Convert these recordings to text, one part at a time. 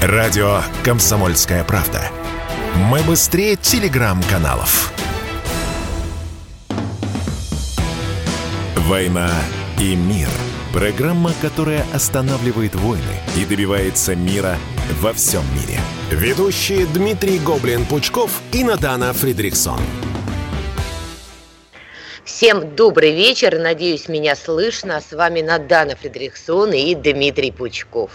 Радио «Комсомольская правда». Мы быстрее телеграм-каналов. «Война и мир». Программа, которая останавливает войны и добивается мира во всем мире. Ведущие Дмитрий Гоблин-Пучков и Надана Фридриксон. Всем добрый вечер. Надеюсь, меня слышно. С вами Надана Фридрихсон и Дмитрий Пучков.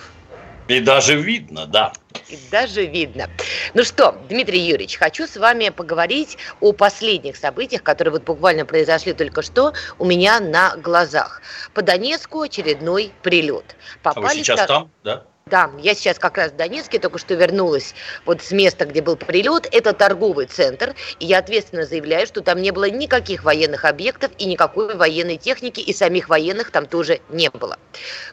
И даже видно, да. И даже видно. Ну что, Дмитрий Юрьевич, хочу с вами поговорить о последних событиях, которые вот буквально произошли только что у меня на глазах. По Донецку очередной прилет. Попали а вы сейчас там, да? Да, я сейчас как раз в Донецке только что вернулась вот с места, где был прилет. Это торговый центр, и я ответственно заявляю, что там не было никаких военных объектов и никакой военной техники, и самих военных там тоже не было.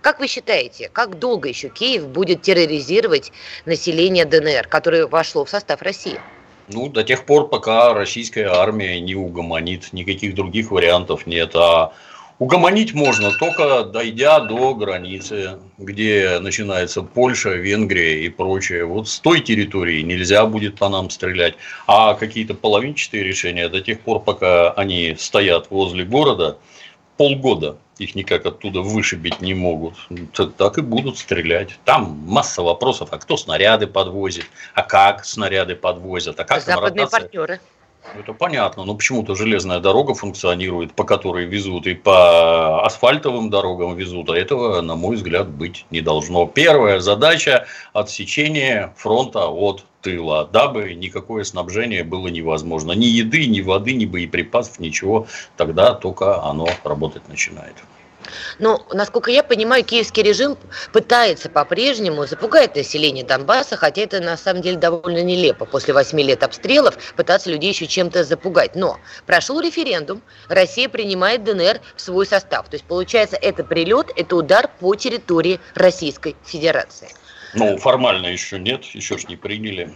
Как вы считаете, как долго еще Киев будет терроризировать население ДНР, которое вошло в состав России? Ну, до тех пор, пока российская армия не угомонит, никаких других вариантов нет. А Угомонить можно только дойдя до границы, где начинается Польша, Венгрия и прочее. Вот с той территории нельзя будет по нам стрелять. А какие-то половинчатые решения до тех пор, пока они стоят возле города, полгода их никак оттуда вышибить не могут, так и будут стрелять. Там масса вопросов, а кто снаряды подвозит, а как снаряды подвозят, а как Западные партнеры. Это понятно, но почему-то железная дорога функционирует, по которой везут, и по асфальтовым дорогам везут, а этого, на мой взгляд, быть не должно. Первая задача – отсечение фронта от тыла, дабы никакое снабжение было невозможно. Ни еды, ни воды, ни боеприпасов, ничего. Тогда только оно работать начинает. Но, насколько я понимаю, киевский режим пытается по-прежнему запугать население Донбасса, хотя это на самом деле довольно нелепо. После восьми лет обстрелов пытаться людей еще чем-то запугать. Но прошел референдум, Россия принимает ДНР в свой состав. То есть, получается, это прилет, это удар по территории Российской Федерации. Ну, формально еще нет, еще ж не приняли.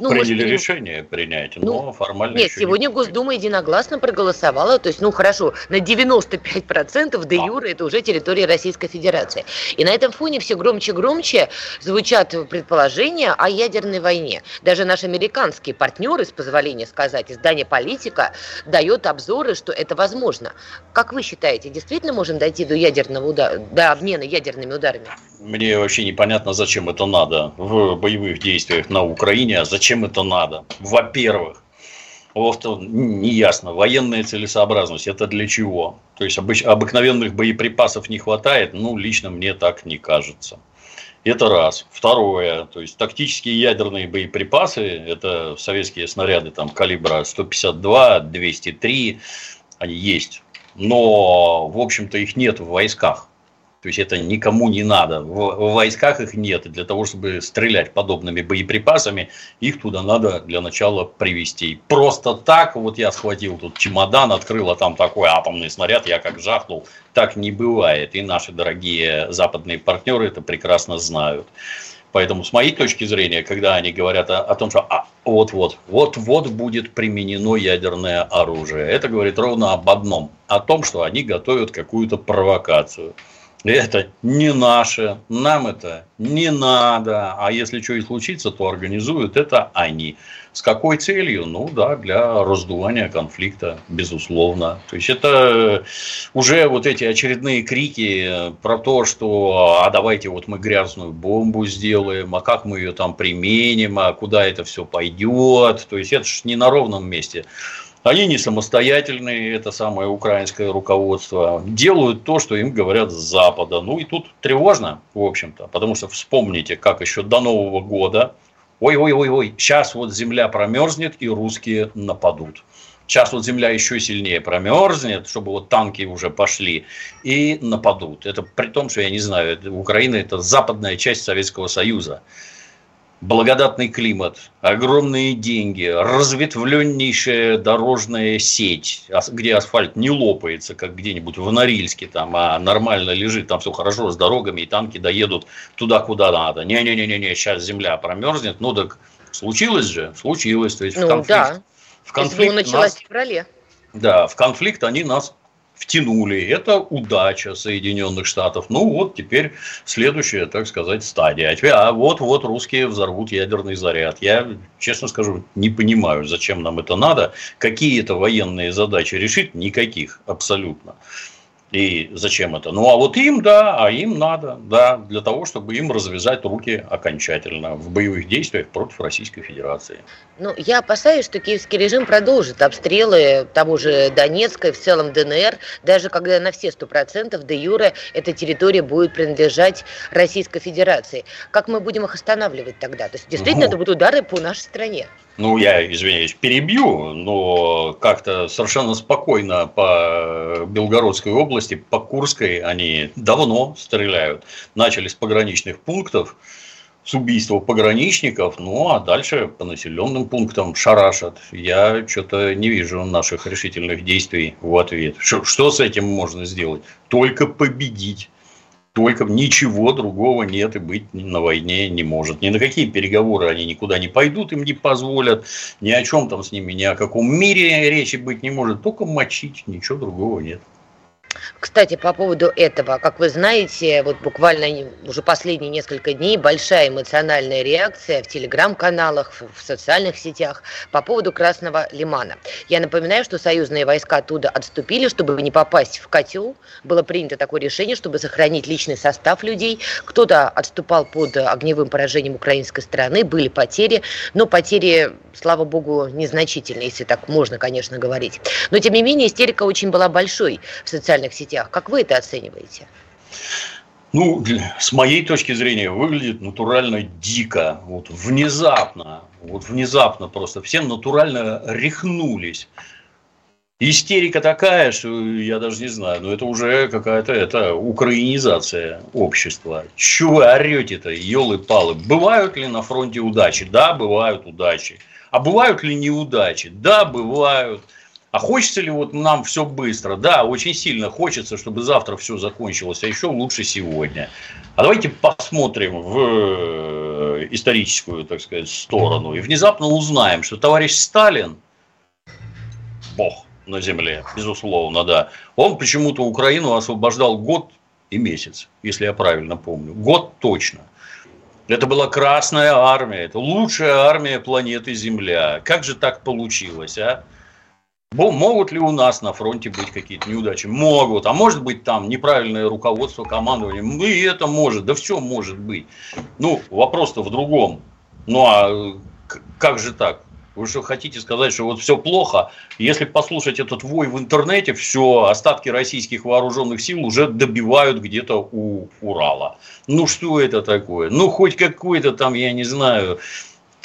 Ну, приняли может, решение принять, но ну, формально Нет, сегодня не Госдума единогласно проголосовала, то есть, ну хорошо, на 95% де юра это уже территория Российской Федерации. И на этом фоне все громче и громче звучат предположения о ядерной войне. Даже наши американские партнеры, с позволения сказать, издание «Политика» дает обзоры, что это возможно. Как вы считаете, действительно можем дойти до ядерного удара, до обмена ядерными ударами? Мне вообще непонятно, зачем это надо в боевых действиях на Украине, а зачем это надо. Во-первых, неясно, военная целесообразность, это для чего? То есть, обыч, обыкновенных боеприпасов не хватает, ну, лично мне так не кажется. Это раз. Второе, то есть тактические ядерные боеприпасы, это советские снаряды там калибра 152, 203, они есть. Но, в общем-то, их нет в войсках. То есть это никому не надо. В, войсках их нет. И для того, чтобы стрелять подобными боеприпасами, их туда надо для начала привести. Просто так, вот я схватил тут чемодан, открыл, а там такой атомный снаряд, я как жахнул. Так не бывает. И наши дорогие западные партнеры это прекрасно знают. Поэтому, с моей точки зрения, когда они говорят о, о том, что а, вот-вот, вот-вот будет применено ядерное оружие, это говорит ровно об одном, о том, что они готовят какую-то провокацию это не наше, нам это не надо, а если что и случится, то организуют это они. С какой целью? Ну да, для раздувания конфликта, безусловно. То есть это уже вот эти очередные крики про то, что а давайте вот мы грязную бомбу сделаем, а как мы ее там применим, а куда это все пойдет. То есть это же не на ровном месте. Они не самостоятельные, это самое украинское руководство, делают то, что им говорят с Запада. Ну и тут тревожно, в общем-то, потому что вспомните, как еще до Нового года, ой-ой-ой-ой, сейчас вот земля промерзнет и русские нападут. Сейчас вот земля еще сильнее промерзнет, чтобы вот танки уже пошли и нападут. Это при том, что я не знаю, Украина это западная часть Советского Союза благодатный климат, огромные деньги, разветвленнейшая дорожная сеть, где асфальт не лопается, как где-нибудь в Норильске, там, а нормально лежит, там все хорошо с дорогами, и танки доедут туда, куда надо. Не-не-не-не, сейчас земля промерзнет. Ну так случилось же, случилось. То есть ну, в конфликт, да. в конфликт началось нас, в феврале. Да, в конфликт они нас втянули. Это удача Соединенных Штатов. Ну вот теперь следующая, так сказать, стадия. А, теперь, а вот-вот русские взорвут ядерный заряд. Я, честно скажу, не понимаю, зачем нам это надо. Какие это военные задачи решить? Никаких, абсолютно. И зачем это? Ну, а вот им, да, а им надо, да, для того, чтобы им развязать руки окончательно в боевых действиях против Российской Федерации. Ну, я опасаюсь, что киевский режим продолжит обстрелы того же Донецка и в целом ДНР, даже когда на все сто процентов де юре эта территория будет принадлежать Российской Федерации. Как мы будем их останавливать тогда? То есть, действительно, ну, это будут удары по нашей стране ну, я, извиняюсь, перебью, но как-то совершенно спокойно по Белгородской области, по Курской они давно стреляют. Начали с пограничных пунктов, с убийства пограничников, ну а дальше по населенным пунктам шарашат. Я что-то не вижу наших решительных действий в ответ. Что, что с этим можно сделать? Только победить только ничего другого нет и быть на войне не может. Ни на какие переговоры они никуда не пойдут, им не позволят, ни о чем там с ними, ни о каком мире речи быть не может, только мочить, ничего другого нет. Кстати, по поводу этого, как вы знаете, вот буквально уже последние несколько дней большая эмоциональная реакция в телеграм-каналах, в социальных сетях по поводу Красного Лимана. Я напоминаю, что союзные войска оттуда отступили, чтобы не попасть в котел. Было принято такое решение, чтобы сохранить личный состав людей. Кто-то отступал под огневым поражением украинской стороны, были потери, но потери, слава богу, незначительные, если так можно, конечно, говорить. Но, тем не менее, истерика очень была большой в социальных социальных сетях. Как вы это оцениваете? Ну, с моей точки зрения, выглядит натурально дико. Вот внезапно, вот внезапно просто все натурально рехнулись. Истерика такая, что я даже не знаю, но это уже какая-то это украинизация общества. Чего вы орете-то, елы-палы? Бывают ли на фронте удачи? Да, бывают удачи. А бывают ли неудачи? Да, бывают. А хочется ли вот нам все быстро? Да, очень сильно хочется, чтобы завтра все закончилось, а еще лучше сегодня. А давайте посмотрим в э, историческую, так сказать, сторону и внезапно узнаем, что товарищ Сталин, бог на земле, безусловно, да, он почему-то Украину освобождал год и месяц, если я правильно помню. Год точно. Это была Красная Армия, это лучшая армия планеты Земля. Как же так получилось, а? Могут ли у нас на фронте быть какие-то неудачи? Могут. А может быть там неправильное руководство командования? Ну и это может. Да все может быть. Ну, вопрос-то в другом. Ну а как же так? Вы что хотите сказать, что вот все плохо? Если послушать этот вой в интернете, все, остатки российских вооруженных сил уже добивают где-то у Урала. Ну что это такое? Ну хоть какой-то там, я не знаю,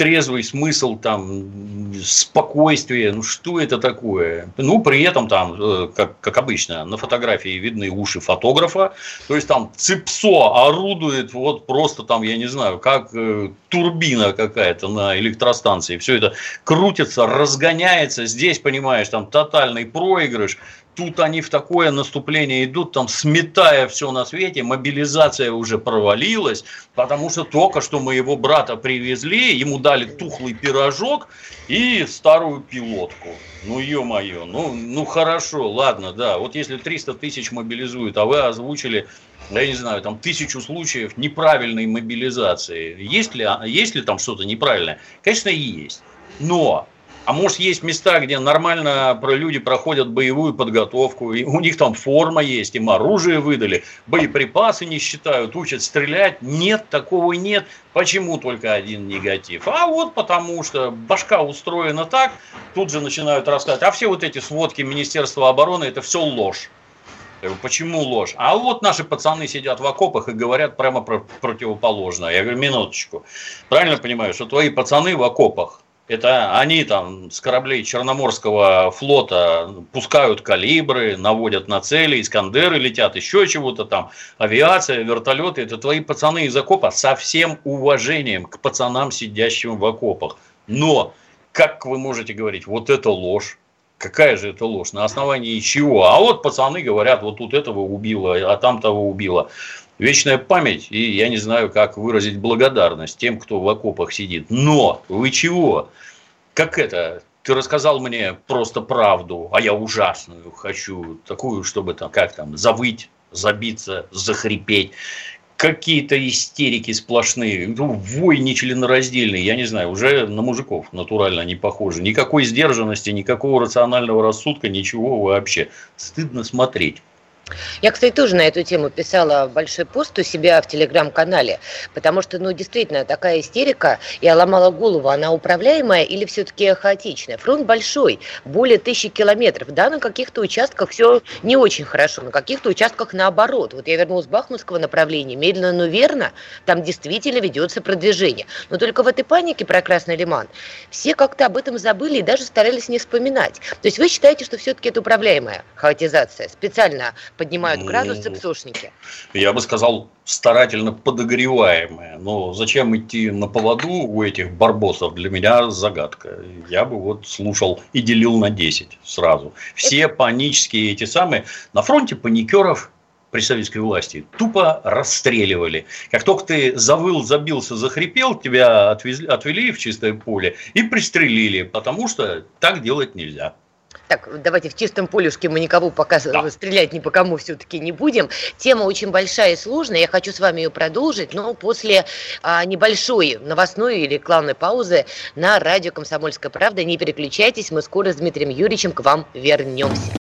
трезвый смысл, там, спокойствие, ну что это такое? Ну, при этом там, э, как, как обычно, на фотографии видны уши фотографа, то есть там ЦИПСО орудует вот просто там, я не знаю, как э, турбина какая-то на электростанции, все это крутится, разгоняется, здесь, понимаешь, там тотальный проигрыш, тут они в такое наступление идут, там сметая все на свете, мобилизация уже провалилась, потому что только что мы его брата привезли, ему дали тухлый пирожок и старую пилотку. Ну, ё-моё, ну, ну хорошо, ладно, да, вот если 300 тысяч мобилизуют, а вы озвучили, я не знаю, там тысячу случаев неправильной мобилизации, есть ли, есть ли там что-то неправильное? Конечно, есть, но а может, есть места, где нормально люди проходят боевую подготовку, и у них там форма есть, им оружие выдали, боеприпасы не считают, учат стрелять. Нет, такого нет. Почему только один негатив? А вот потому что башка устроена так, тут же начинают рассказывать, а все вот эти сводки Министерства обороны, это все ложь. Почему ложь? А вот наши пацаны сидят в окопах и говорят прямо про противоположное. Я говорю, минуточку. Правильно понимаю, что твои пацаны в окопах это они там с кораблей Черноморского флота пускают калибры, наводят на цели, Искандеры летят, еще чего-то там, авиация, вертолеты. Это твои пацаны из окопа со всем уважением к пацанам, сидящим в окопах. Но, как вы можете говорить, вот это ложь. Какая же это ложь? На основании чего? А вот пацаны говорят, вот тут этого убило, а там того убило вечная память, и я не знаю, как выразить благодарность тем, кто в окопах сидит. Но вы чего? Как это? ты рассказал мне просто правду, а я ужасную хочу, такую, чтобы там, как там, завыть, забиться, захрипеть какие-то истерики сплошные, ну, вой нечленораздельный, я не знаю, уже на мужиков натурально не похоже. Никакой сдержанности, никакого рационального рассудка, ничего вообще. Стыдно смотреть. Я, кстати, тоже на эту тему писала большой пост у себя в телеграм-канале, потому что, ну, действительно, такая истерика, я ломала голову, она управляемая или все-таки хаотичная? Фронт большой, более тысячи километров, да, на каких-то участках все не очень хорошо, на каких-то участках наоборот. Вот я вернулась с Бахмутского направления, медленно, но верно, там действительно ведется продвижение. Но только в этой панике про Красный Лиман все как-то об этом забыли и даже старались не вспоминать. То есть вы считаете, что все-таки это управляемая хаотизация, специально поднимают градус цепсошники? Я бы сказал, старательно подогреваемая. Но зачем идти на поводу у этих барбосов, для меня загадка. Я бы вот слушал и делил на 10 сразу. Все Это... панические эти самые. На фронте паникеров при советской власти тупо расстреливали. Как только ты завыл, забился, захрипел, тебя отвезли, отвели в чистое поле и пристрелили, потому что так делать нельзя. Так, давайте в чистом полюшке мы никого пока да. стрелять ни по кому все-таки не будем. Тема очень большая и сложная. Я хочу с вами ее продолжить, но после а, небольшой новостной или рекламной паузы на радио «Комсомольская правда». Не переключайтесь, мы скоро с Дмитрием Юрьевичем к вам вернемся.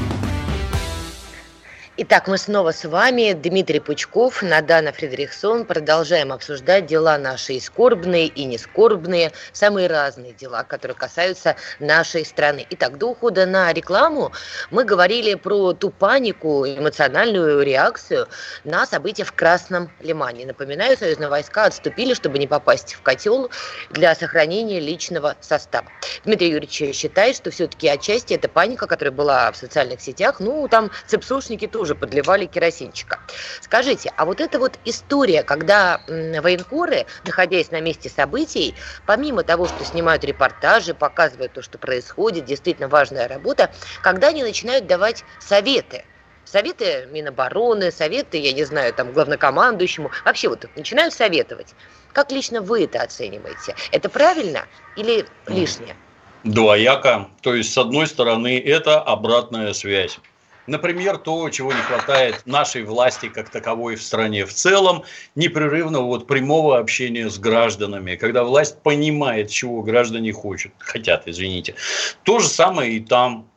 Итак, мы снова с вами, Дмитрий Пучков, Надана Фредериксон. Продолжаем обсуждать дела наши и скорбные, и не скорбные, самые разные дела, которые касаются нашей страны. Итак, до ухода на рекламу мы говорили про ту панику, эмоциональную реакцию на события в Красном Лимане. Напоминаю, союзные войска отступили, чтобы не попасть в котел для сохранения личного состава. Дмитрий Юрьевич считает, что все-таки отчасти эта паника, которая была в социальных сетях, ну, там цепсушники тоже тоже подливали керосинчика. Скажите, а вот эта вот история, когда военкоры, находясь на месте событий, помимо того, что снимают репортажи, показывают то, что происходит, действительно важная работа, когда они начинают давать советы, советы Минобороны, советы, я не знаю, там, главнокомандующему, вообще вот начинают советовать. Как лично вы это оцениваете? Это правильно или лишнее? Двояко. То есть, с одной стороны, это обратная связь. Например, то, чего не хватает нашей власти как таковой в стране в целом, непрерывного вот прямого общения с гражданами, когда власть понимает, чего граждане хотят, хотят, извините. То же самое и там.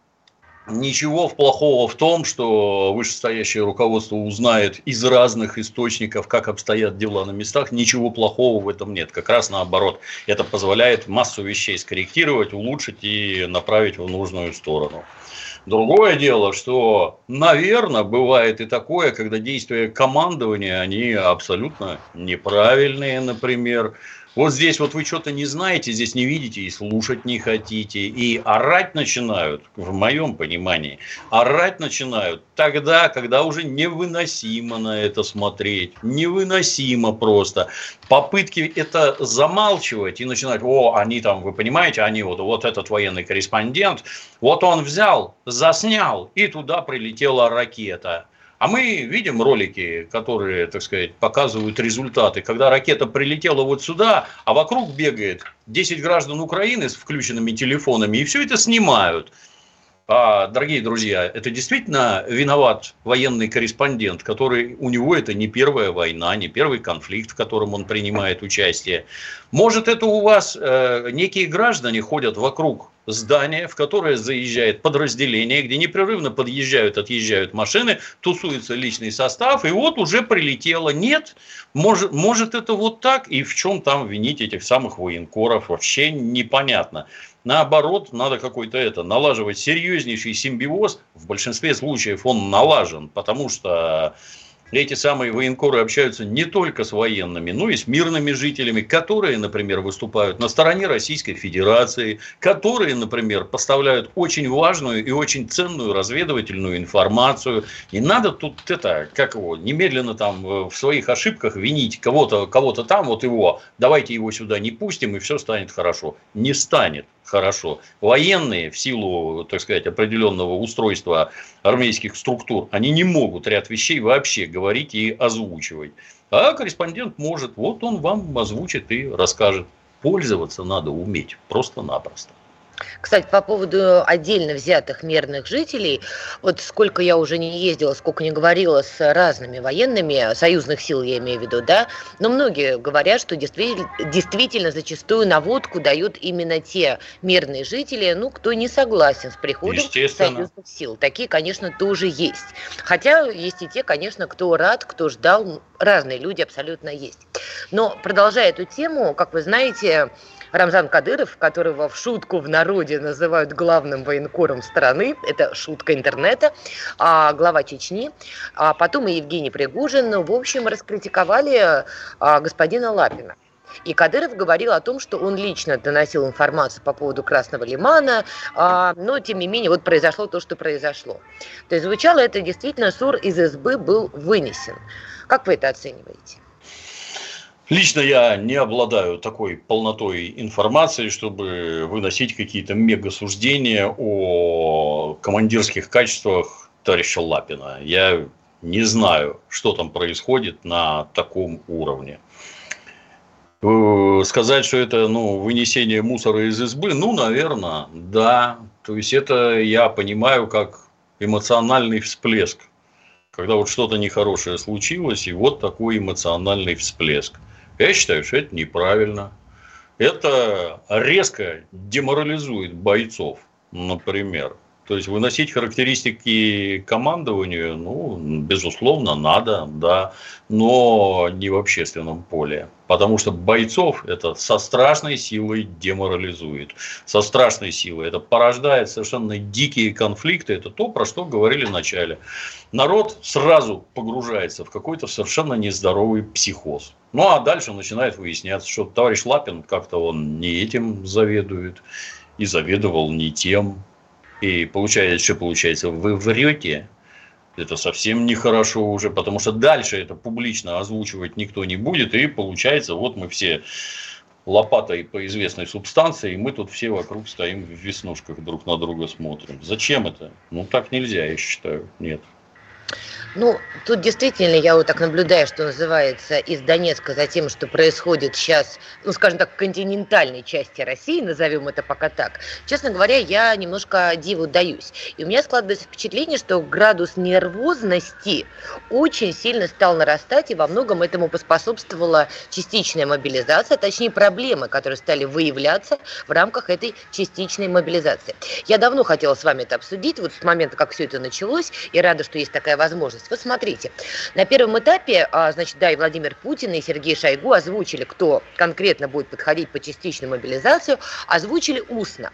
Ничего плохого в том, что вышестоящее руководство узнает из разных источников, как обстоят дела на местах. Ничего плохого в этом нет. Как раз наоборот. Это позволяет массу вещей скорректировать, улучшить и направить в нужную сторону. Другое дело, что, наверное, бывает и такое, когда действия командования, они абсолютно неправильные, например, вот здесь вот вы что-то не знаете, здесь не видите и слушать не хотите. И орать начинают, в моем понимании, орать начинают тогда, когда уже невыносимо на это смотреть. Невыносимо просто. Попытки это замалчивать и начинать, о, они там, вы понимаете, они вот, вот этот военный корреспондент, вот он взял, заснял, и туда прилетела ракета. А мы видим ролики, которые, так сказать, показывают результаты, когда ракета прилетела вот сюда, а вокруг бегает 10 граждан Украины с включенными телефонами, и все это снимают. А, дорогие друзья, это действительно виноват военный корреспондент, который у него это не первая война, не первый конфликт, в котором он принимает участие. Может, это у вас э, некие граждане ходят вокруг здание, в которое заезжает подразделение, где непрерывно подъезжают, отъезжают машины, тусуется личный состав, и вот уже прилетело. Нет, может, может это вот так, и в чем там винить этих самых военкоров, вообще непонятно. Наоборот, надо какой-то это, налаживать серьезнейший симбиоз. В большинстве случаев он налажен, потому что эти самые военкоры общаются не только с военными, но и с мирными жителями, которые, например, выступают на стороне Российской Федерации, которые, например, поставляют очень важную и очень ценную разведывательную информацию. Не надо тут это, как его, немедленно там э, в своих ошибках винить кого-то кого там, вот его, давайте его сюда не пустим, и все станет хорошо. Не станет хорошо. Военные в силу, так сказать, определенного устройства армейских структур, они не могут ряд вещей вообще говорить и озвучивать. А корреспондент может, вот он вам озвучит и расскажет. Пользоваться надо уметь просто-напросто. Кстати, по поводу отдельно взятых мирных жителей, вот сколько я уже не ездила, сколько не говорила с разными военными, союзных сил я имею в виду, да, но многие говорят, что действительно, действительно зачастую наводку дают именно те мирные жители, ну, кто не согласен с приходом союзных сил. Такие, конечно, тоже есть. Хотя есть и те, конечно, кто рад, кто ждал, разные люди абсолютно есть. Но продолжая эту тему, как вы знаете, Рамзан Кадыров, которого в шутку в народе называют главным военкором страны, это шутка интернета, а, глава Чечни, а потом и Евгений Пригужин, в общем, раскритиковали а, господина Лапина. И Кадыров говорил о том, что он лично доносил информацию по поводу Красного Лимана, а, но тем не менее вот произошло то, что произошло. То есть звучало это действительно, ссор из СБ был вынесен. Как вы это оцениваете? Лично я не обладаю такой полнотой информации, чтобы выносить какие-то мега-суждения о командирских качествах товарища Лапина. Я не знаю, что там происходит на таком уровне. Э, сказать, что это ну, вынесение мусора из избы, ну, наверное, да. То есть это я понимаю как эмоциональный всплеск. Когда вот что-то нехорошее случилось, и вот такой эмоциональный всплеск. Я считаю, что это неправильно. Это резко деморализует бойцов, например. То есть выносить характеристики командованию, ну, безусловно, надо, да, но не в общественном поле. Потому что бойцов это со страшной силой деморализует. Со страшной силой. Это порождает совершенно дикие конфликты. Это то, про что говорили в начале. Народ сразу погружается в какой-то совершенно нездоровый психоз. Ну, а дальше начинает выясняться, что товарищ Лапин как-то он не этим заведует. И заведовал не тем. И получается, что получается, вы врете, это совсем нехорошо уже, потому что дальше это публично озвучивать никто не будет, и получается, вот мы все лопатой по известной субстанции, и мы тут все вокруг стоим в веснушках друг на друга смотрим. Зачем это? Ну, так нельзя, я считаю. Нет. Ну, тут действительно я вот так наблюдаю, что называется, из Донецка за тем, что происходит сейчас, ну, скажем так, в континентальной части России, назовем это пока так. Честно говоря, я немножко диву даюсь. И у меня складывается впечатление, что градус нервозности очень сильно стал нарастать, и во многом этому поспособствовала частичная мобилизация, точнее проблемы, которые стали выявляться в рамках этой частичной мобилизации. Я давно хотела с вами это обсудить, вот с момента, как все это началось, и рада, что есть такая возможность есть, вот смотрите, на первом этапе, а, значит, да, и Владимир Путин, и Сергей Шойгу озвучили, кто конкретно будет подходить по частичной мобилизацию, озвучили устно.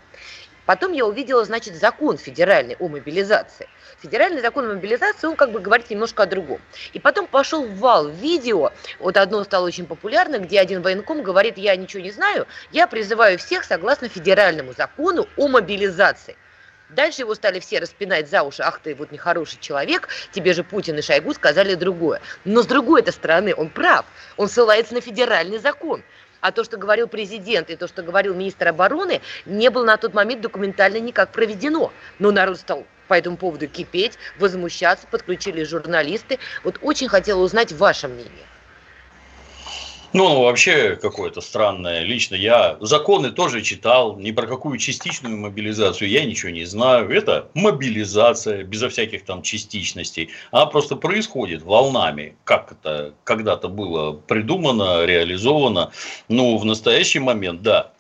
Потом я увидела, значит, закон федеральный о мобилизации. Федеральный закон о мобилизации, он как бы говорит немножко о другом. И потом пошел вал видео, вот одно стало очень популярно, где один военком говорит, я ничего не знаю, я призываю всех согласно федеральному закону о мобилизации. Дальше его стали все распинать за уши. Ах ты вот нехороший человек, тебе же Путин и Шойгу сказали другое. Но с другой стороны он прав. Он ссылается на федеральный закон. А то, что говорил президент и то, что говорил министр обороны, не было на тот момент документально никак проведено. Но народ стал по этому поводу кипеть, возмущаться, подключили журналисты. Вот очень хотела узнать ваше мнение. Ну, вообще какое-то странное. Лично я законы тоже читал, ни про какую частичную мобилизацию я ничего не знаю. Это мобилизация, безо всяких там частичностей. Она просто происходит волнами, как это когда-то было придумано, реализовано. Ну, в настоящий момент, да,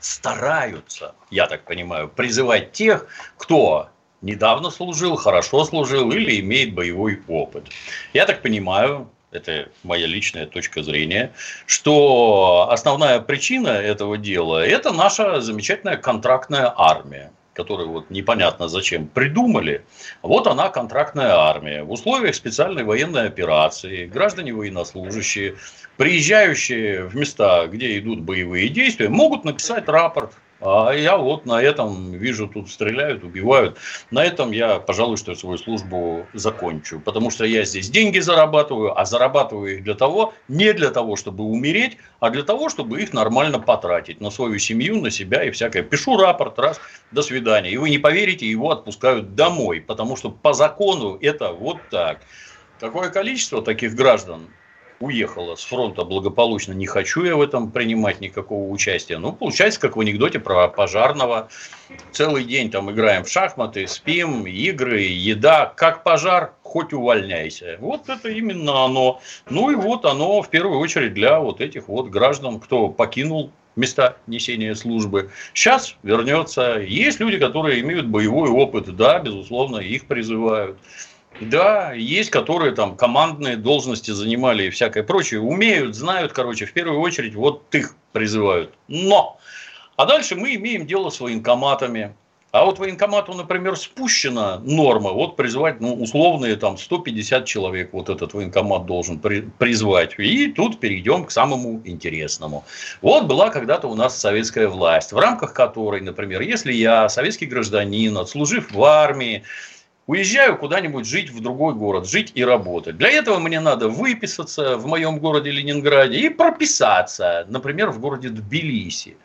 стараются, я так понимаю, призывать тех, кто недавно служил, хорошо служил или имеет боевой опыт. Я так понимаю, это моя личная точка зрения, что основная причина этого дела – это наша замечательная контрактная армия которую вот непонятно зачем придумали, вот она контрактная армия. В условиях специальной военной операции граждане военнослужащие, приезжающие в места, где идут боевые действия, могут написать рапорт а я вот на этом вижу, тут стреляют, убивают. На этом я, пожалуй, что свою службу закончу. Потому что я здесь деньги зарабатываю, а зарабатываю их для того, не для того, чтобы умереть, а для того, чтобы их нормально потратить на свою семью, на себя и всякое. Пишу рапорт, раз, до свидания. И вы не поверите, его отпускают домой, потому что по закону это вот так. Какое количество таких граждан уехала с фронта благополучно, не хочу я в этом принимать никакого участия. Ну, получается, как в анекдоте про пожарного. Целый день там играем в шахматы, спим, игры, еда. Как пожар, хоть увольняйся. Вот это именно оно. Ну и вот оно в первую очередь для вот этих вот граждан, кто покинул места несения службы. Сейчас вернется. Есть люди, которые имеют боевой опыт, да, безусловно, их призывают. Да, есть, которые там командные должности занимали и всякое прочее, умеют, знают, короче, в первую очередь вот их призывают. Но! А дальше мы имеем дело с военкоматами. А вот военкомату, например, спущена норма, вот призвать, ну, условные там 150 человек, вот этот военкомат должен при, призвать. И тут перейдем к самому интересному. Вот была когда-то у нас советская власть, в рамках которой, например, если я советский гражданин, отслужив в армии, Уезжаю куда-нибудь жить в другой город, жить и работать. Для этого мне надо выписаться в моем городе Ленинграде и прописаться, например, в городе Тбилиси.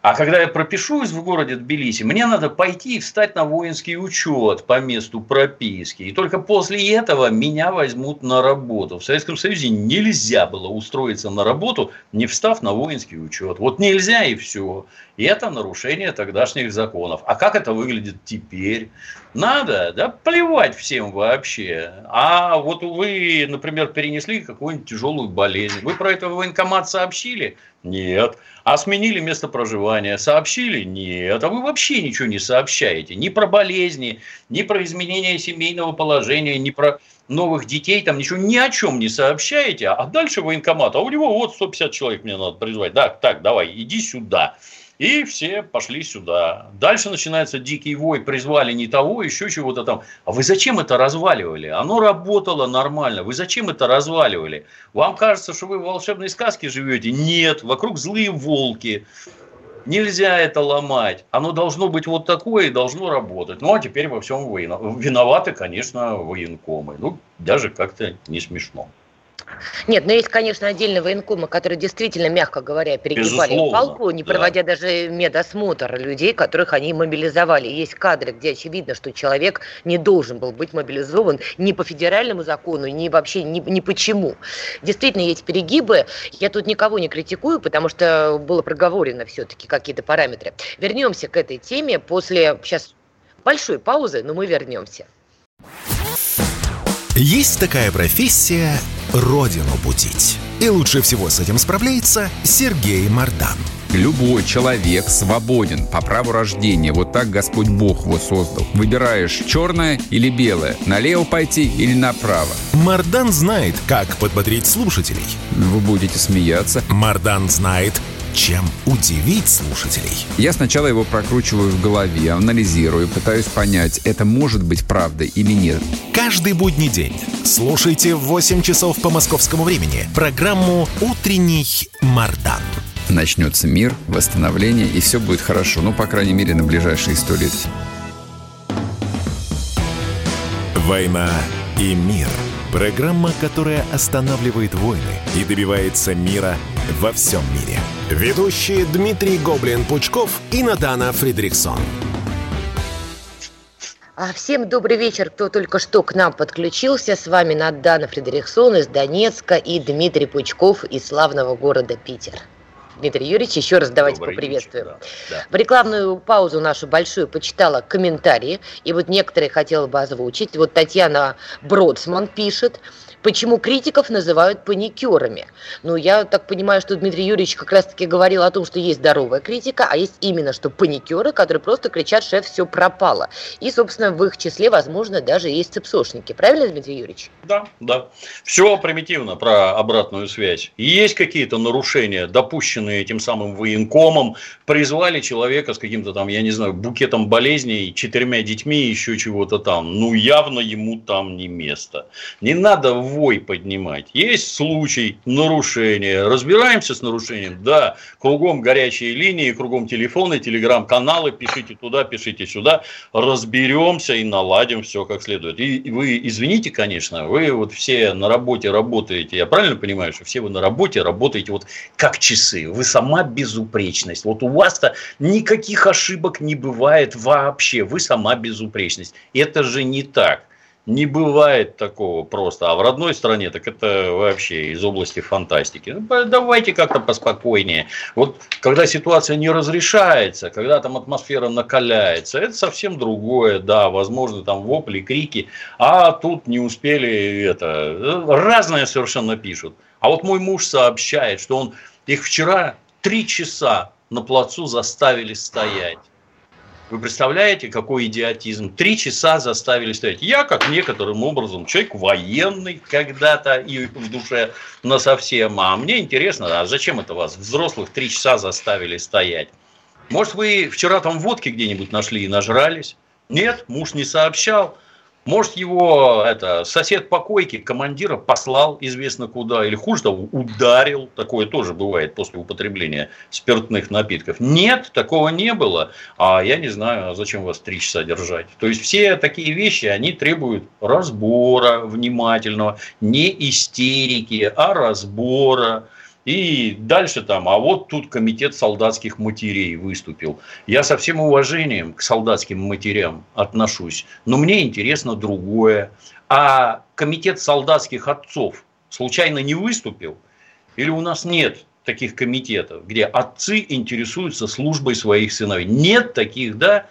А когда я пропишусь в городе Тбилиси, мне надо пойти и встать на воинский учет по месту прописки. И только после этого меня возьмут на работу. В Советском Союзе нельзя было устроиться на работу, не встав на воинский учет. Вот нельзя и все. И это нарушение тогдашних законов. А как это выглядит теперь? Надо, да, плевать всем вообще. А вот вы, например, перенесли какую-нибудь тяжелую болезнь. Вы про это в военкомат сообщили? Нет. А сменили место проживания? Сообщили? Нет. А вы вообще ничего не сообщаете. Ни про болезни, ни про изменение семейного положения, ни про новых детей, там ничего ни о чем не сообщаете. А дальше военкомат. А у него вот 150 человек мне надо призвать. Так, так, давай, иди сюда. И все пошли сюда. Дальше начинается дикий вой, призвали не того, еще чего-то там. А вы зачем это разваливали? Оно работало нормально. Вы зачем это разваливали? Вам кажется, что вы в волшебной сказке живете? Нет, вокруг злые волки. Нельзя это ломать. Оно должно быть вот такое и должно работать. Ну, а теперь во всем виноваты, конечно, военкомы. Ну, даже как-то не смешно. Нет, но есть, конечно, отдельные военкомы, которые действительно, мягко говоря, перегибали Безусловно, палку, не проводя да. даже медосмотр людей, которых они мобилизовали. Есть кадры, где очевидно, что человек не должен был быть мобилизован ни по федеральному закону, ни вообще ни, ни почему. Действительно, есть перегибы. Я тут никого не критикую, потому что было проговорено все-таки какие-то параметры. Вернемся к этой теме после сейчас большой паузы, но мы вернемся. Есть такая профессия родину будить. И лучше всего с этим справляется Сергей Мардан. Любой человек свободен по праву рождения. Вот так Господь Бог его создал. Выбираешь черное или белое, налево пойти или направо. Мардан знает, как подбодрить слушателей. Вы будете смеяться. Мардан знает, чем удивить слушателей. Я сначала его прокручиваю в голове, анализирую, пытаюсь понять, это может быть правдой или нет. Каждый будний день слушайте в 8 часов по московскому времени программу «Утренний Мардан». Начнется мир, восстановление, и все будет хорошо. Ну, по крайней мере, на ближайшие сто лет. «Война и мир» – программа, которая останавливает войны и добивается мира во всем мире – Ведущие Дмитрий Гоблин-Пучков и Надана Фридриксон. А всем добрый вечер, кто только что к нам подключился. С вами Надана Фредериксон из Донецка и Дмитрий Пучков из славного города Питер. Дмитрий Юрьевич, еще раз давайте Добрый поприветствуем. Вечер, да, да. В рекламную паузу нашу большую почитала комментарии, и вот некоторые хотела бы озвучить. Вот Татьяна Бродсман пишет, почему критиков называют паникерами. Ну, я так понимаю, что Дмитрий Юрьевич как раз-таки говорил о том, что есть здоровая критика, а есть именно что паникеры, которые просто кричат, шеф, все пропало. И, собственно, в их числе, возможно, даже есть цепсошники. Правильно, Дмитрий Юрьевич? Да, да. Все примитивно про обратную связь. Есть какие-то нарушения, допущенные этим самым военкомом, призвали человека с каким-то там, я не знаю, букетом болезней, четырьмя детьми, еще чего-то там. Ну, явно ему там не место. Не надо вой поднимать. Есть случай нарушения. Разбираемся с нарушением? Да. Кругом горячие линии, кругом телефоны, телеграм-каналы. Пишите туда, пишите сюда. Разберемся и наладим все как следует. И вы извините, конечно, вы вот все на работе работаете. Я правильно понимаю, что все вы на работе работаете вот как часы. Вы сама безупречность. Вот у вас-то никаких ошибок не бывает вообще. Вы сама безупречность. Это же не так. Не бывает такого просто. А в родной стране, так это вообще из области фантастики. Ну, давайте как-то поспокойнее. Вот когда ситуация не разрешается, когда там атмосфера накаляется, это совсем другое. Да, возможно, там вопли, крики. А тут не успели это. Разное совершенно пишут. А вот мой муж сообщает, что он их вчера три часа на плацу заставили стоять. Вы представляете, какой идиотизм? Три часа заставили стоять. Я, как некоторым образом, человек военный когда-то и в душе на совсем. А мне интересно, а зачем это вас, взрослых, три часа заставили стоять? Может, вы вчера там водки где-нибудь нашли и нажрались? Нет, муж не сообщал. Может, его это, сосед по койке командира послал известно куда, или хуже того, ударил. Такое тоже бывает после употребления спиртных напитков. Нет, такого не было. А я не знаю, а зачем вас три часа держать. То есть, все такие вещи, они требуют разбора внимательного, не истерики, а разбора. И дальше там, а вот тут комитет солдатских матерей выступил. Я со всем уважением к солдатским матерям отношусь, но мне интересно другое. А комитет солдатских отцов случайно не выступил? Или у нас нет таких комитетов, где отцы интересуются службой своих сыновей? Нет таких, да?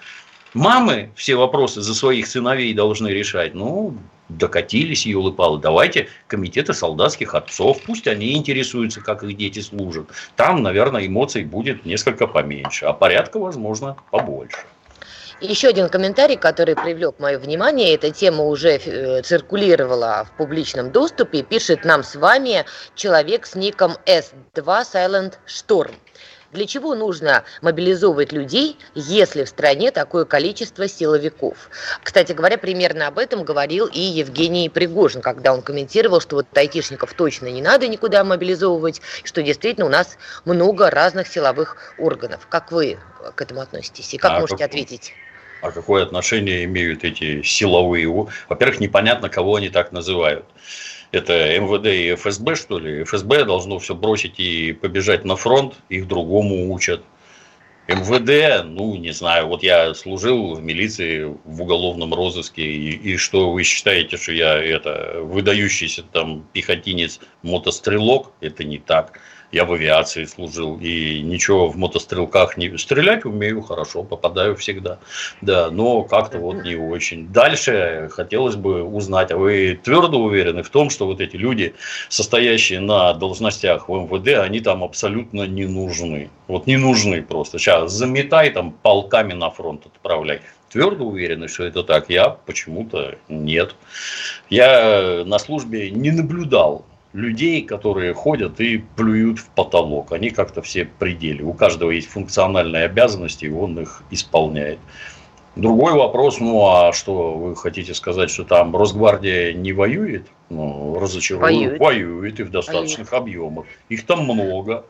Мамы все вопросы за своих сыновей должны решать. Ну, докатились, елы-палы, давайте комитеты солдатских отцов, пусть они интересуются, как их дети служат. Там, наверное, эмоций будет несколько поменьше, а порядка, возможно, побольше. Еще один комментарий, который привлек мое внимание, эта тема уже э, циркулировала в публичном доступе, пишет нам с вами человек с ником S2 Silent Storm. Для чего нужно мобилизовывать людей, если в стране такое количество силовиков? Кстати говоря, примерно об этом говорил и Евгений Пригожин, когда он комментировал, что вот айтишников точно не надо никуда мобилизовывать, что действительно у нас много разных силовых органов. Как вы к этому относитесь и как а можете как... ответить? А какое отношение имеют эти силовые? Во-первых, непонятно, кого они так называют это МВД и ФСБ, что ли? ФСБ должно все бросить и побежать на фронт, их другому учат. МВД, ну, не знаю, вот я служил в милиции в уголовном розыске, и, и что вы считаете, что я это выдающийся там пехотинец, мотострелок? Это не так я в авиации служил, и ничего в мотострелках не... Стрелять умею хорошо, попадаю всегда, да, но как-то вот не очень. Дальше хотелось бы узнать, а вы твердо уверены в том, что вот эти люди, состоящие на должностях в МВД, они там абсолютно не нужны. Вот не нужны просто. Сейчас заметай там полками на фронт отправляй твердо уверены, что это так. Я почему-то нет. Я на службе не наблюдал людей, которые ходят и плюют в потолок. Они как-то все пределе. У каждого есть функциональные обязанности, и он их исполняет. Другой вопрос, ну а что вы хотите сказать, что там Росгвардия не воюет? Ну, разочарую, воюет. воюет и в достаточных воюет. объемах. Их там много.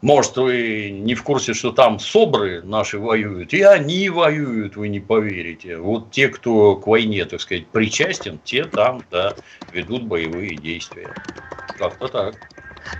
Может, вы не в курсе, что там СОБРы наши воюют, и они воюют, вы не поверите. Вот те, кто к войне, так сказать, причастен, те там, да, ведут боевые действия. Как-то так.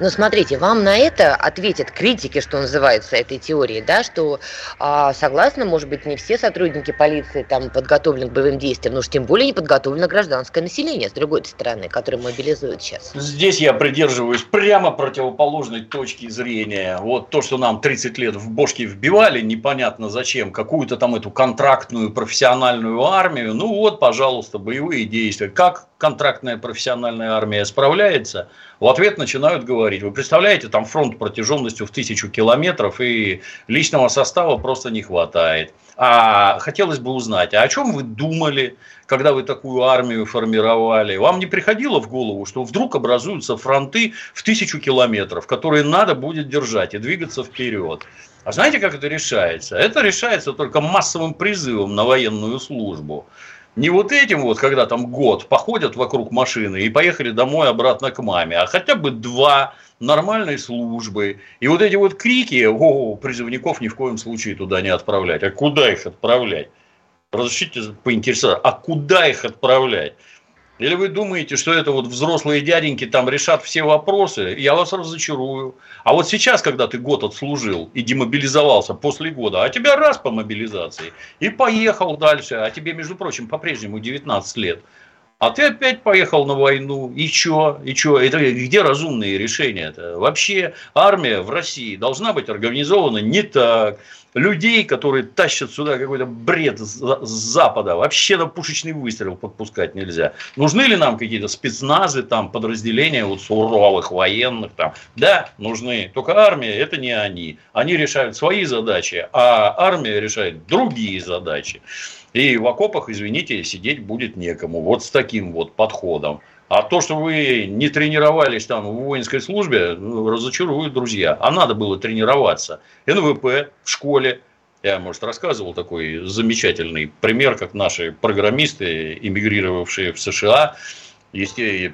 Но смотрите, вам на это ответят критики, что называется, этой теории, да, что а, согласно, может быть, не все сотрудники полиции там подготовлены к боевым действиям, но уж тем более не подготовлено гражданское население, с другой стороны, которое мобилизуют сейчас. Здесь я придерживаюсь прямо противоположной точки зрения. Вот то, что нам 30 лет в бошки вбивали, непонятно зачем, какую-то там эту контрактную профессиональную армию, ну вот, пожалуйста, боевые действия. Как контрактная профессиональная армия справляется, в ответ начинают говорить, вы представляете, там фронт протяженностью в тысячу километров и личного состава просто не хватает. А хотелось бы узнать, а о чем вы думали, когда вы такую армию формировали? Вам не приходило в голову, что вдруг образуются фронты в тысячу километров, которые надо будет держать и двигаться вперед? А знаете, как это решается? Это решается только массовым призывом на военную службу. Не вот этим вот, когда там год походят вокруг машины и поехали домой обратно к маме, а хотя бы два нормальной службы. И вот эти вот крики, о, призывников ни в коем случае туда не отправлять. А куда их отправлять? Разрешите поинтересоваться, а куда их отправлять? Или вы думаете, что это вот взрослые дяденьки там решат все вопросы? Я вас разочарую. А вот сейчас, когда ты год отслужил и демобилизовался после года, а тебя раз по мобилизации и поехал дальше, а тебе, между прочим, по-прежнему 19 лет, а ты опять поехал на войну, и чё, и чё, это где разумные решения-то? Вообще армия в России должна быть организована не так людей, которые тащат сюда какой-то бред с Запада. Вообще на пушечный выстрел подпускать нельзя. Нужны ли нам какие-то спецназы, там, подразделения вот суровых военных? Там? Да, нужны. Только армия это не они. Они решают свои задачи, а армия решает другие задачи. И в окопах, извините, сидеть будет некому. Вот с таким вот подходом. А то, что вы не тренировались там в воинской службе, ну, разочаруют, друзья. А надо было тренироваться. НВП в школе. Я, может, рассказывал такой замечательный пример, как наши программисты, эмигрировавшие в США,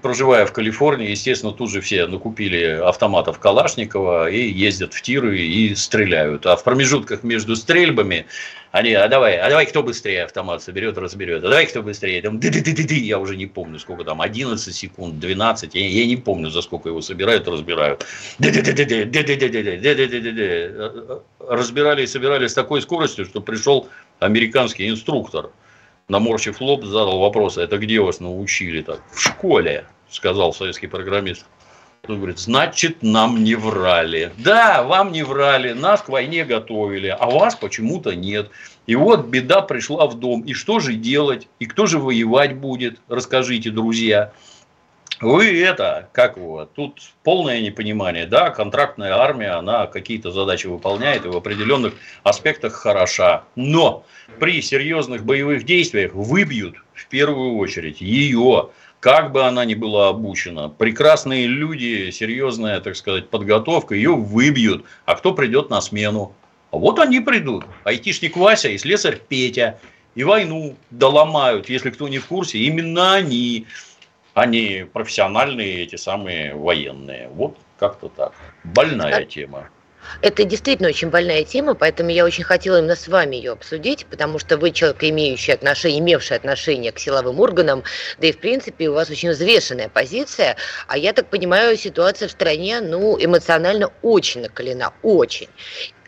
проживая в Калифорнии, естественно, тут же все накупили автоматов Калашникова и ездят в тиры и стреляют. А в промежутках между стрельбами они, а давай, а давай кто быстрее автомат соберет, разберет, а давай кто быстрее, там, ды -ды -ды -ды -ды, я уже не помню, сколько там, 11 секунд, 12, я, я не помню, за сколько его собирают, разбирают. Разбирали и собирали с такой скоростью, что пришел американский инструктор – наморщив лоб, задал вопрос, а это где вас научили так? В школе, сказал советский программист. Он говорит, значит, нам не врали. Да, вам не врали, нас к войне готовили, а вас почему-то нет. И вот беда пришла в дом. И что же делать? И кто же воевать будет? Расскажите, друзья. Вы это, как его, тут полное непонимание, да, контрактная армия, она какие-то задачи выполняет и в определенных аспектах хороша. Но при серьезных боевых действиях выбьют в первую очередь ее, как бы она ни была обучена. Прекрасные люди, серьезная, так сказать, подготовка, ее выбьют. А кто придет на смену? Вот они придут. Айтишник Вася и слесарь Петя. И войну доломают, если кто не в курсе, именно они а не профессиональные эти самые военные. Вот как-то так. Больная тема. Это действительно очень больная тема, поэтому я очень хотела именно с вами ее обсудить, потому что вы человек, имеющий отношение, имевший отношение к силовым органам, да и в принципе у вас очень взвешенная позиция, а я так понимаю, ситуация в стране, ну, эмоционально очень накалена, очень.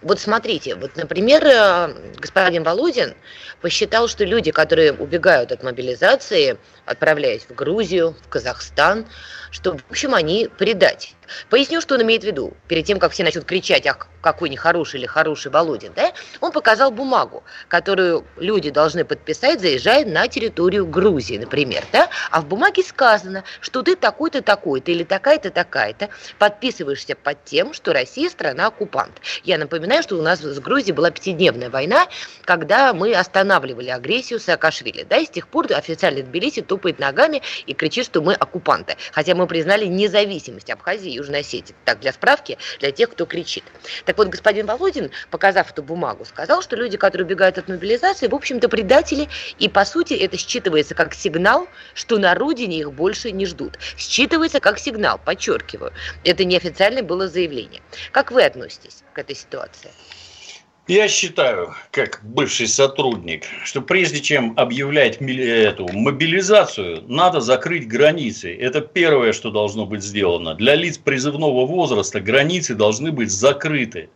Вот смотрите, вот, например, э, господин Володин посчитал, что люди, которые убегают от мобилизации, отправляясь в Грузию, в Казахстан, что, в общем, они предатели. Поясню, что он имеет в виду. Перед тем, как все начнут кричать, ах, какой нехороший или хороший Володин, да, он показал бумагу, которую люди должны подписать, заезжая на территорию Грузии, например, да, а в бумаге сказано, что ты такой-то, такой-то или такая-то, такая-то, подписываешься под тем, что Россия страна-оккупант. Я напоминаю, что у нас с Грузией была пятидневная война, когда мы останавливали агрессию Саакашвили, да, и с тех пор официально Тбилиси тупает ногами и кричит, что мы оккупанты, хотя мы признали независимость Абхазии Южной Осетии. Так, для справки, для тех, кто кричит. Так вот, господин Володин, показав эту бумагу, сказал, что люди, которые убегают от мобилизации, в общем-то, предатели, и, по сути, это считывается как сигнал, что на родине их больше не ждут. Считывается как сигнал, подчеркиваю. Это неофициальное было заявление. Как вы относитесь к этой ситуации? Я считаю, как бывший сотрудник, что прежде чем объявлять эту мобилизацию, надо закрыть границы. Это первое, что должно быть сделано. Для лиц призывного возраста границы должны быть закрыты.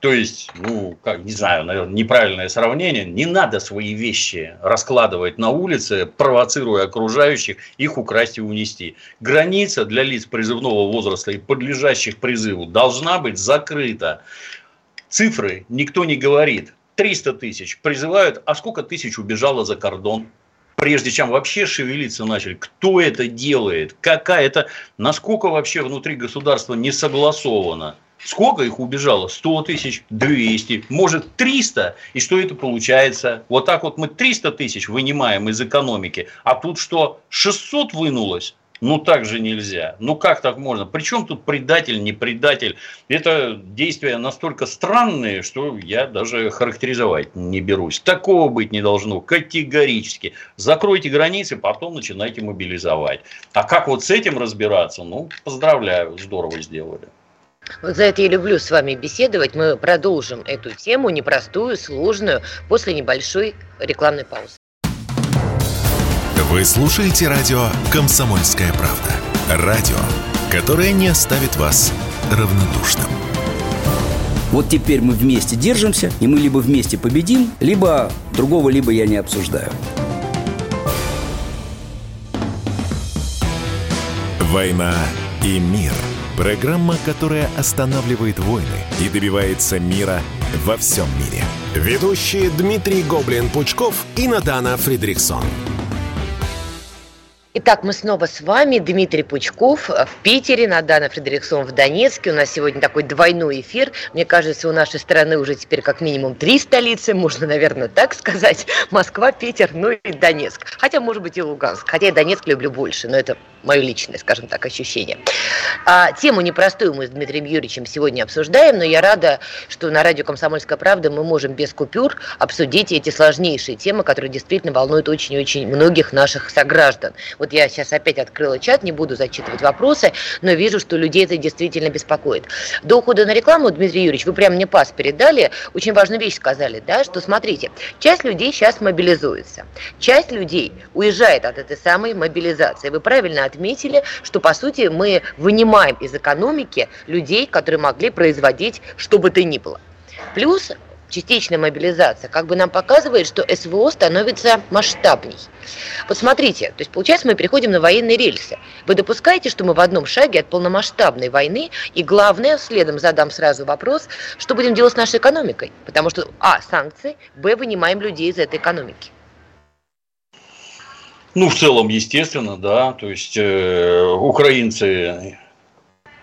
То есть, ну, как, не знаю, наверное, неправильное сравнение. Не надо свои вещи раскладывать на улице, провоцируя окружающих, их украсть и унести. Граница для лиц призывного возраста и подлежащих призыву должна быть закрыта. Цифры никто не говорит. 300 тысяч призывают, а сколько тысяч убежало за кордон? Прежде чем вообще шевелиться начали, кто это делает, какая это, насколько вообще внутри государства не согласовано. Сколько их убежало? 100 тысяч, 200, может 300. И что это получается? Вот так вот мы 300 тысяч вынимаем из экономики, а тут что, 600 вынулось? Ну, так же нельзя. Ну, как так можно? Причем тут предатель, не предатель? Это действия настолько странные, что я даже характеризовать не берусь. Такого быть не должно категорически. Закройте границы, потом начинайте мобилизовать. А как вот с этим разбираться? Ну, поздравляю, здорово сделали. Вот за это я люблю с вами беседовать. Мы продолжим эту тему, непростую, сложную, после небольшой рекламной паузы. Вы слушаете радио «Комсомольская правда». Радио, которое не оставит вас равнодушным. Вот теперь мы вместе держимся, и мы либо вместе победим, либо другого, либо я не обсуждаю. «Война и мир» – программа, которая останавливает войны и добивается мира во всем мире. Ведущие Дмитрий Гоблин-Пучков и Надана Фридриксон – Итак, мы снова с вами. Дмитрий Пучков в Питере, Надана Фредериксон в Донецке. У нас сегодня такой двойной эфир. Мне кажется, у нашей страны уже теперь как минимум три столицы, можно, наверное, так сказать. Москва, Питер, ну и Донецк. Хотя, может быть, и Луганск. Хотя я Донецк люблю больше, но это мое личное, скажем так, ощущение. А, тему непростую мы с Дмитрием Юрьевичем сегодня обсуждаем, но я рада, что на радио «Комсомольская правда» мы можем без купюр обсудить эти сложнейшие темы, которые действительно волнуют очень-очень многих наших сограждан. Вот я сейчас опять открыла чат, не буду зачитывать вопросы, но вижу, что людей это действительно беспокоит. До ухода на рекламу, Дмитрий Юрьевич, вы прямо мне пас передали, очень важную вещь сказали, да, что смотрите, часть людей сейчас мобилизуется, часть людей уезжает от этой самой мобилизации. Вы правильно отметили, что по сути мы вынимаем из экономики людей, которые могли производить что бы то ни было. Плюс частичная мобилизация, как бы нам показывает, что СВО становится масштабней. Вот смотрите, то есть получается мы переходим на военные рельсы. Вы допускаете, что мы в одном шаге от полномасштабной войны, и главное, следом задам сразу вопрос, что будем делать с нашей экономикой? Потому что, а, санкции, б, вынимаем людей из этой экономики. Ну, в целом, естественно, да. То есть, э, украинцы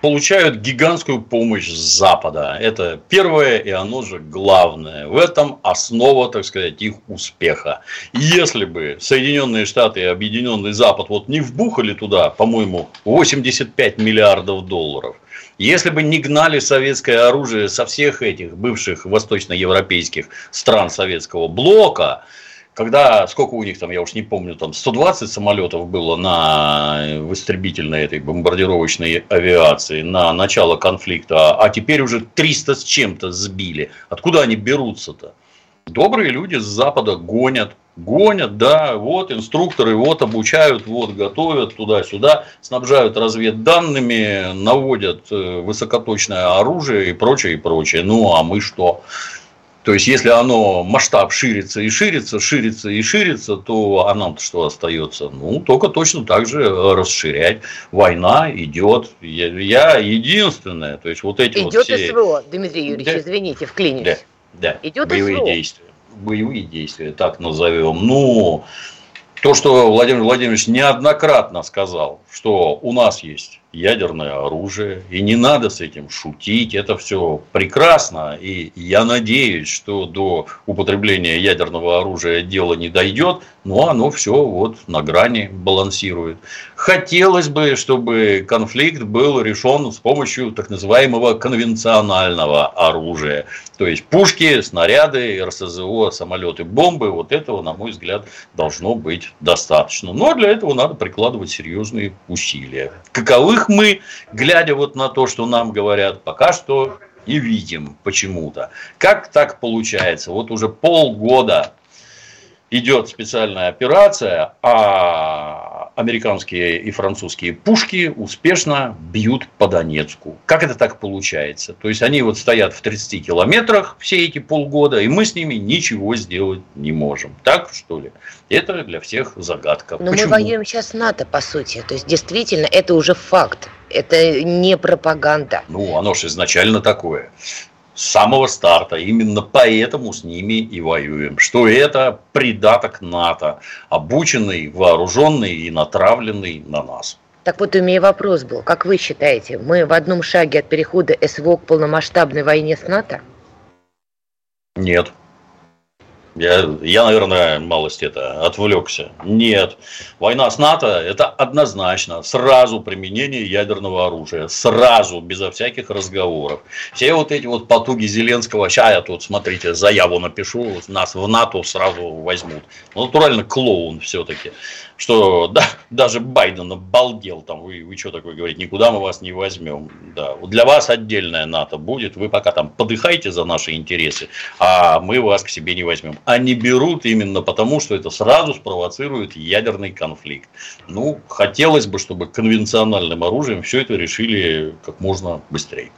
получают гигантскую помощь с Запада. Это первое и оно же главное. В этом основа, так сказать, их успеха. Если бы Соединенные Штаты и Объединенный Запад вот не вбухали туда, по-моему, 85 миллиардов долларов, если бы не гнали советское оружие со всех этих бывших восточноевропейских стран советского блока, когда, сколько у них там, я уж не помню, там 120 самолетов было на, в истребительной этой бомбардировочной авиации на начало конфликта, а теперь уже 300 с чем-то сбили. Откуда они берутся-то? Добрые люди с Запада гонят, гонят, да, вот инструкторы, вот обучают, вот готовят туда-сюда, снабжают разведданными, наводят э, высокоточное оружие и прочее, и прочее. Ну, а мы что? То есть, если оно масштаб ширится и ширится, ширится и ширится, то а нам-то что остается? Ну, только точно так же расширять. Война идет. Я, я единственное. То есть, вот эти идет вот все... СВО, Дмитрий Юрьевич, да. извините, вклинюсь. Да, да. Идет боевые СВО. действия. Боевые действия, так назовем. Ну, то, что Владимир Владимирович неоднократно сказал, что у нас есть ядерное оружие, и не надо с этим шутить, это все прекрасно, и я надеюсь, что до употребления ядерного оружия дело не дойдет, но оно все вот на грани балансирует. Хотелось бы, чтобы конфликт был решен с помощью так называемого конвенционального оружия, то есть пушки, снаряды, РСЗО, самолеты, бомбы, вот этого, на мой взгляд, должно быть достаточно. Но для этого надо прикладывать серьезные усилия. Каковых мы, глядя вот на то, что нам говорят, пока что не видим почему-то. Как так получается? Вот уже полгода идет специальная операция, а американские и французские пушки успешно бьют по Донецку. Как это так получается? То есть они вот стоят в 30 километрах все эти полгода, и мы с ними ничего сделать не можем. Так что ли? Это для всех загадка. Но Почему? мы воюем сейчас с НАТО, по сути. То есть действительно это уже факт. Это не пропаганда. Ну, оно же изначально такое с самого старта. Именно поэтому с ними и воюем. Что это придаток НАТО, обученный, вооруженный и натравленный на нас. Так вот, у меня вопрос был. Как вы считаете, мы в одном шаге от перехода СВО к полномасштабной войне с НАТО? Нет. Я, я, наверное, малость это отвлекся. Нет. Война с НАТО – это однозначно сразу применение ядерного оружия. Сразу, безо всяких разговоров. Все вот эти вот потуги Зеленского, сейчас я тут, смотрите, заяву напишу, нас в НАТО сразу возьмут. Ну, натурально клоун все-таки что да, даже Байден обалдел, там, вы, вы что такое говорите, никуда мы вас не возьмем. Да. Для вас отдельная НАТО будет, вы пока там подыхайте за наши интересы, а мы вас к себе не возьмем. Они берут именно потому, что это сразу спровоцирует ядерный конфликт. Ну, хотелось бы, чтобы конвенциональным оружием все это решили как можно быстрее.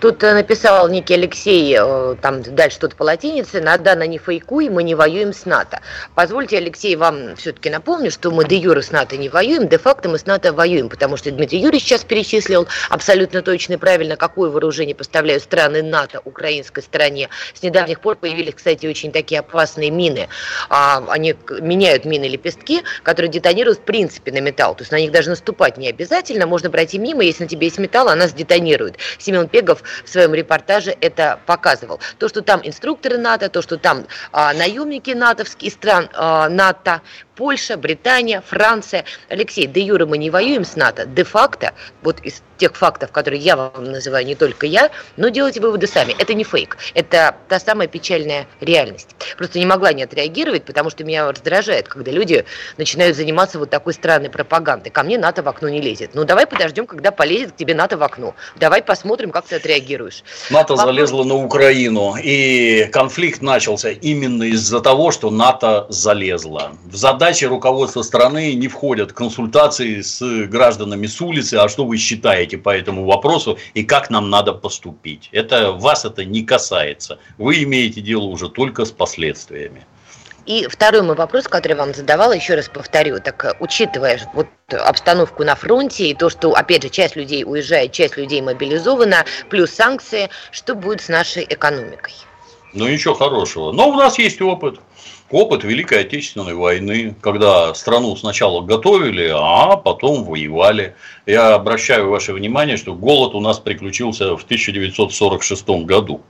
Тут э, написал некий Алексей, э, там дальше что-то по латинице, надо на не фейкуй, мы не воюем с НАТО. Позвольте, Алексей, вам все-таки напомню, что мы де юра с НАТО не воюем, де-факто мы с НАТО воюем, потому что Дмитрий Юрьевич сейчас перечислил абсолютно точно и правильно, какое вооружение поставляют страны НАТО украинской стороне. С недавних пор появились, кстати, очень такие опасные мины. А, они меняют мины-лепестки, которые детонируют в принципе на металл. То есть на них даже наступать не обязательно, можно пройти мимо, если на тебе есть металл, она сдетонирует. Семен Пегов в своем репортаже это показывал. То, что там инструкторы НАТО, то, что там а, наемники натовские стран а, НАТО, Польша, Британия, Франция. Алексей, де юра мы не воюем с НАТО, де-факто, вот из тех фактов, которые я вам называю, не только я, но делайте выводы сами. Это не фейк, это та самая печальная реальность. Просто не могла не отреагировать, потому что меня раздражает, когда люди начинают заниматься вот такой странной пропагандой. Ко мне НАТО в окно не лезет. Ну давай подождем, когда полезет к тебе НАТО в окно. Давай посмотрим, как ты отреагируешь. НАТО Вопрос... залезло на Украину, и конфликт начался именно из-за того, что НАТО залезло. В задачи руководства страны не входят консультации с гражданами с улицы, а что вы считаете по этому вопросу и как нам надо поступить. Это вас это не касается. Вы имеете дело уже только с последствиями. И второй мой вопрос, который я вам задавала, еще раз повторю, так учитывая вот обстановку на фронте и то, что, опять же, часть людей уезжает, часть людей мобилизована, плюс санкции, что будет с нашей экономикой? Ну, ничего хорошего. Но у нас есть опыт опыт Великой Отечественной войны, когда страну сначала готовили, а потом воевали. Я обращаю ваше внимание, что голод у нас приключился в 1946 году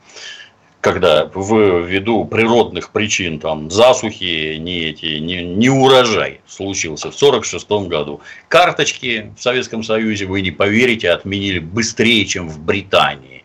когда ввиду природных причин, там, засухи, не, эти, не, не урожай случился в 1946 году. Карточки в Советском Союзе, вы не поверите, отменили быстрее, чем в Британии.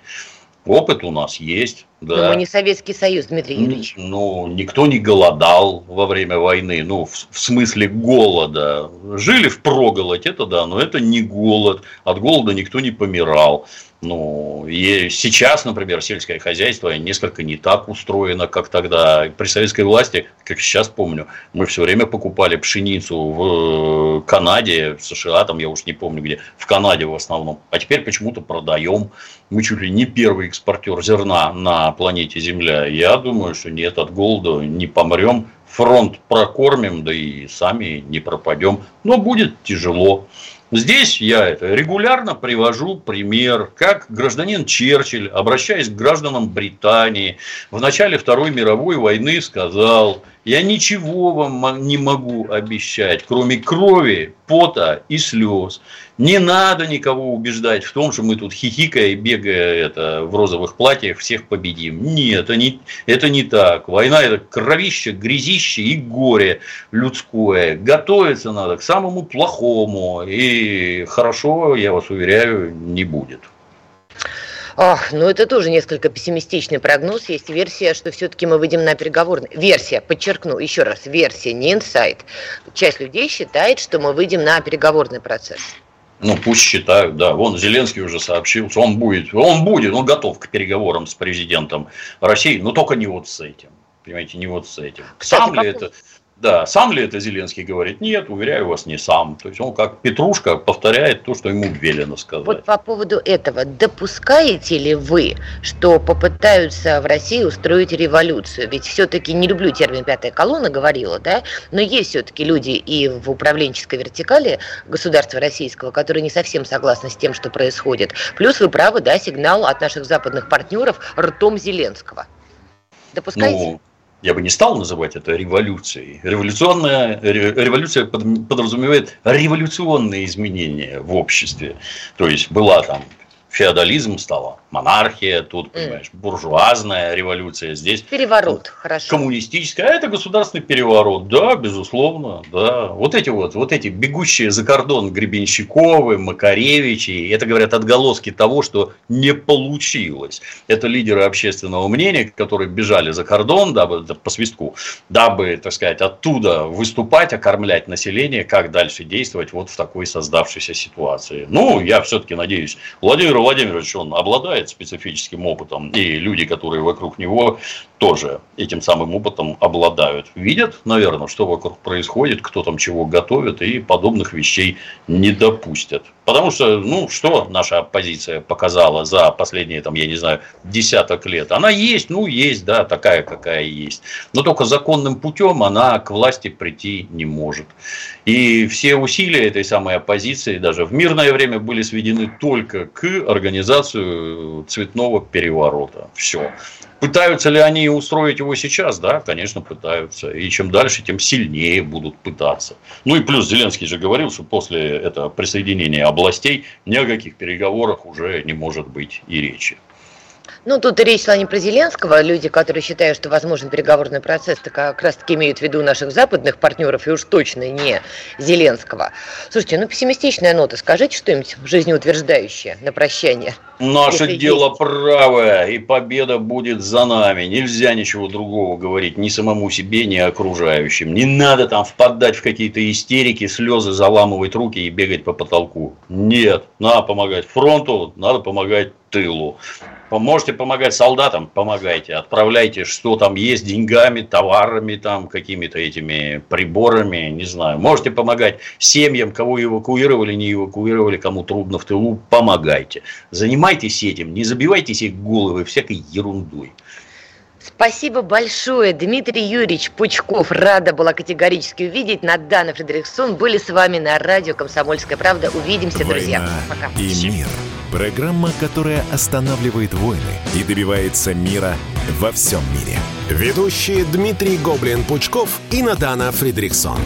Опыт у нас есть. Да. Но мы не Советский Союз, Дмитрий Юрьевич. Ну, никто не голодал во время войны, ну, в, в смысле голода. Жили в проголодь, это да, но это не голод. От голода никто не помирал. Ну, и сейчас, например, сельское хозяйство несколько не так устроено, как тогда. При советской власти, как сейчас помню, мы все время покупали пшеницу в Канаде, в США, там я уж не помню где, в Канаде в основном. А теперь почему-то продаем. Мы чуть ли не первый экспортер зерна на планете Земля. Я думаю, что нет, от голода не помрем. Фронт прокормим, да и сами не пропадем. Но будет тяжело. Здесь я это регулярно привожу пример, как гражданин Черчилль, обращаясь к гражданам Британии, в начале Второй мировой войны сказал, я ничего вам не могу обещать, кроме крови, пота и слез. Не надо никого убеждать в том, что мы тут хихикая и бегая это, в розовых платьях всех победим. Нет, это не, это не так. Война – это кровище, грязище и горе людское. Готовиться надо к самому плохому. И хорошо, я вас уверяю, не будет. Ах, ну это тоже несколько пессимистичный прогноз. Есть версия, что все-таки мы выйдем на переговорный. Версия, подчеркну еще раз, версия, не инсайт. Часть людей считает, что мы выйдем на переговорный процесс. Ну, пусть считают, да. Вон Зеленский уже сообщил, что он будет, он будет, он готов к переговорам с президентом России, но только не вот с этим. Понимаете, не вот с этим. Кстати, Сам ли это да, сам ли это Зеленский говорит? Нет, уверяю вас, не сам. То есть он как Петрушка повторяет то, что ему велено сказать. Вот по поводу этого, допускаете ли вы, что попытаются в России устроить революцию? Ведь все-таки не люблю термин пятая колонна, говорила, да, но есть все-таки люди и в управленческой вертикали государства российского, которые не совсем согласны с тем, что происходит. Плюс вы правы, да, сигнал от наших западных партнеров ртом Зеленского. Допускаете? Ну, я бы не стал называть это революцией. Революционная, революция подразумевает революционные изменения в обществе. То есть была там феодализм стала монархия, тут, понимаешь, буржуазная революция, здесь переворот, хорошо. Коммунистическая, а это государственный переворот, да, безусловно, да. Вот эти вот, вот эти бегущие за кордон Гребенщиковы, Макаревичи, это, говорят, отголоски того, что не получилось. Это лидеры общественного мнения, которые бежали за кордон, дабы, по свистку, дабы, так сказать, оттуда выступать, окормлять население, как дальше действовать вот в такой создавшейся ситуации. Ну, я все-таки надеюсь, Владимир Владимирович, он обладает специфическим опытом, и люди, которые вокруг него, тоже этим самым опытом обладают. Видят, наверное, что вокруг происходит, кто там чего готовит, и подобных вещей не допустят. Потому что, ну, что наша оппозиция показала за последние, там, я не знаю, десяток лет? Она есть, ну, есть, да, такая, какая есть. Но только законным путем она к власти прийти не может. И все усилия этой самой оппозиции даже в мирное время были сведены только к организацию цветного переворота. Все. Пытаются ли они устроить его сейчас? Да, конечно, пытаются. И чем дальше, тем сильнее будут пытаться. Ну и плюс Зеленский же говорил, что после этого присоединения областей ни о каких переговорах уже не может быть и речи. Ну, тут речь шла не про Зеленского. Люди, которые считают, что возможен переговорный процесс, так как раз таки имеют в виду наших западных партнеров, и уж точно не Зеленского. Слушайте, ну, пессимистичная нота. Скажите что-нибудь жизнеутверждающее на прощание. Наше Если дело есть. правое, и победа будет за нами. Нельзя ничего другого говорить ни самому себе, ни окружающим. Не надо там впадать в какие-то истерики, слезы, заламывать руки и бегать по потолку. Нет, надо помогать фронту, надо помогать тылу. Можете помогать солдатам, помогайте, отправляйте, что там есть, деньгами, товарами, там, какими-то этими приборами, не знаю. Можете помогать семьям, кого эвакуировали, не эвакуировали, кому трудно в тылу, помогайте. Занимайтесь этим, не забивайте себе головы всякой ерундой. Спасибо большое, Дмитрий Юрьевич Пучков. Рада была категорически увидеть. Надана Фредериксон были с вами на радио «Комсомольская правда». Увидимся, Война друзья. Пока. И мир. Программа, которая останавливает войны и добивается мира во всем мире. Ведущие Дмитрий Гоблин-Пучков и Надана Фредериксон.